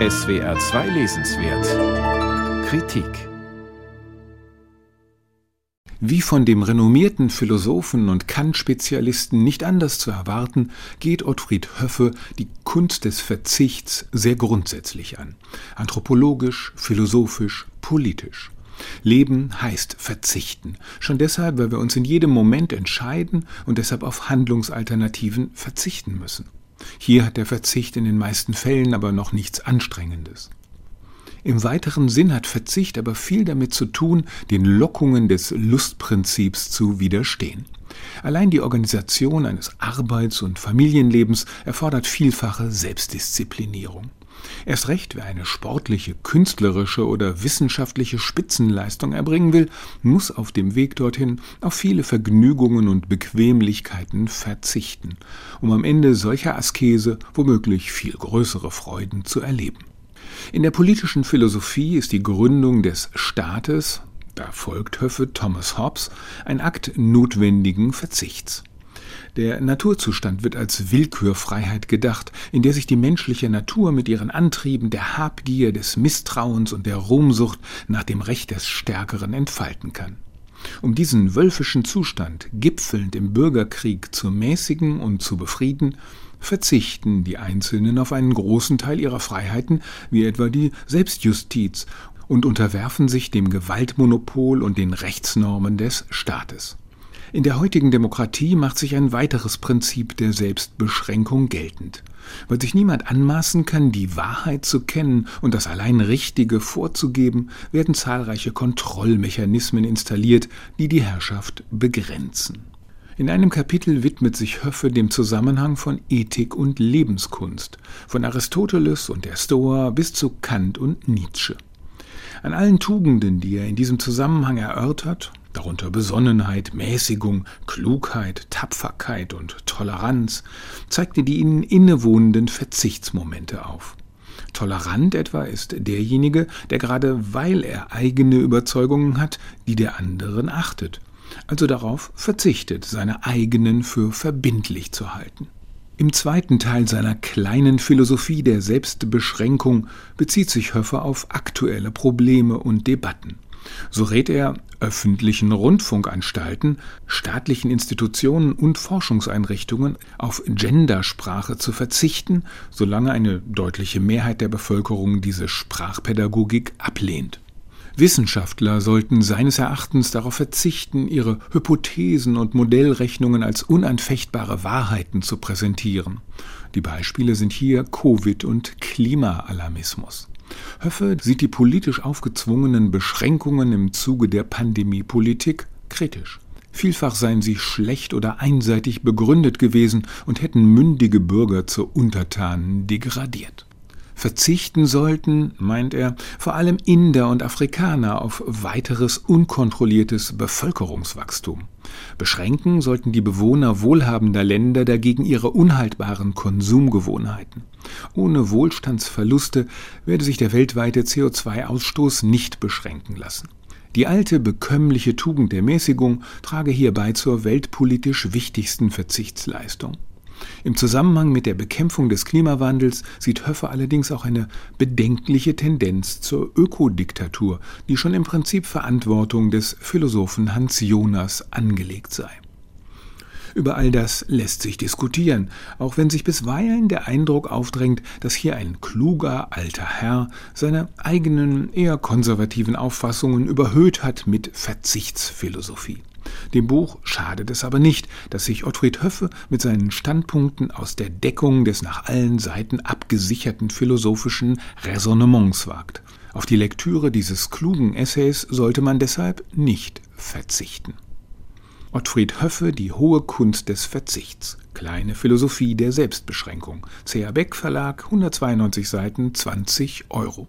SWR 2 Lesenswert Kritik wie von dem renommierten Philosophen und Kant-Spezialisten nicht anders zu erwarten, geht Ottfried Höffe die Kunst des Verzichts sehr grundsätzlich an. Anthropologisch, philosophisch, politisch. Leben heißt verzichten. Schon deshalb, weil wir uns in jedem Moment entscheiden und deshalb auf Handlungsalternativen verzichten müssen. Hier hat der Verzicht in den meisten Fällen aber noch nichts Anstrengendes. Im weiteren Sinn hat Verzicht aber viel damit zu tun, den Lockungen des Lustprinzips zu widerstehen. Allein die Organisation eines Arbeits- und Familienlebens erfordert vielfache Selbstdisziplinierung. Erst recht, wer eine sportliche, künstlerische oder wissenschaftliche Spitzenleistung erbringen will, muss auf dem Weg dorthin auf viele Vergnügungen und Bequemlichkeiten verzichten, um am Ende solcher Askese womöglich viel größere Freuden zu erleben. In der politischen Philosophie ist die Gründung des Staates, da folgt Höffe Thomas Hobbes, ein Akt notwendigen Verzichts. Der Naturzustand wird als Willkürfreiheit gedacht, in der sich die menschliche Natur mit ihren Antrieben der Habgier, des Misstrauens und der Ruhmsucht nach dem Recht des Stärkeren entfalten kann. Um diesen wölfischen Zustand, gipfelnd im Bürgerkrieg, zu mäßigen und zu befrieden, verzichten die Einzelnen auf einen großen Teil ihrer Freiheiten, wie etwa die Selbstjustiz, und unterwerfen sich dem Gewaltmonopol und den Rechtsnormen des Staates. In der heutigen Demokratie macht sich ein weiteres Prinzip der Selbstbeschränkung geltend. Weil sich niemand anmaßen kann, die Wahrheit zu kennen und das allein Richtige vorzugeben, werden zahlreiche Kontrollmechanismen installiert, die die Herrschaft begrenzen. In einem Kapitel widmet sich Höffe dem Zusammenhang von Ethik und Lebenskunst, von Aristoteles und der Stoa bis zu Kant und Nietzsche. An allen Tugenden, die er in diesem Zusammenhang erörtert, darunter Besonnenheit, Mäßigung, Klugheit, Tapferkeit und Toleranz, zeigte die ihnen innewohnenden Verzichtsmomente auf. Tolerant etwa ist derjenige, der gerade weil er eigene Überzeugungen hat, die der anderen achtet, also darauf verzichtet, seine eigenen für verbindlich zu halten. Im zweiten Teil seiner kleinen Philosophie der Selbstbeschränkung bezieht sich Höffer auf aktuelle Probleme und Debatten. So rät er öffentlichen Rundfunkanstalten, staatlichen Institutionen und Forschungseinrichtungen auf Gendersprache zu verzichten, solange eine deutliche Mehrheit der Bevölkerung diese Sprachpädagogik ablehnt. Wissenschaftler sollten seines Erachtens darauf verzichten, ihre Hypothesen und Modellrechnungen als unanfechtbare Wahrheiten zu präsentieren. Die Beispiele sind hier Covid und Klimaalarmismus. Höffe sieht die politisch aufgezwungenen Beschränkungen im Zuge der Pandemiepolitik kritisch. Vielfach seien sie schlecht oder einseitig begründet gewesen und hätten mündige Bürger zu Untertanen degradiert. Verzichten sollten, meint er, vor allem Inder und Afrikaner auf weiteres unkontrolliertes Bevölkerungswachstum. Beschränken sollten die Bewohner wohlhabender Länder dagegen ihre unhaltbaren Konsumgewohnheiten. Ohne Wohlstandsverluste werde sich der weltweite CO2-Ausstoß nicht beschränken lassen. Die alte bekömmliche Tugend der Mäßigung trage hierbei zur weltpolitisch wichtigsten Verzichtsleistung. Im Zusammenhang mit der Bekämpfung des Klimawandels sieht Höffe allerdings auch eine bedenkliche Tendenz zur Ökodiktatur, die schon im Prinzip Verantwortung des Philosophen Hans Jonas angelegt sei. Über all das lässt sich diskutieren, auch wenn sich bisweilen der Eindruck aufdrängt, dass hier ein kluger alter Herr seine eigenen eher konservativen Auffassungen überhöht hat mit Verzichtsphilosophie. Dem Buch schadet es aber nicht, dass sich Ottfried Höffe mit seinen Standpunkten aus der Deckung des nach allen Seiten abgesicherten philosophischen Raisonnements wagt. Auf die Lektüre dieses klugen Essays sollte man deshalb nicht verzichten. Ottfried Höffe, Die hohe Kunst des Verzichts. Kleine Philosophie der Selbstbeschränkung. C.A. Beck Verlag, 192 Seiten, 20 Euro.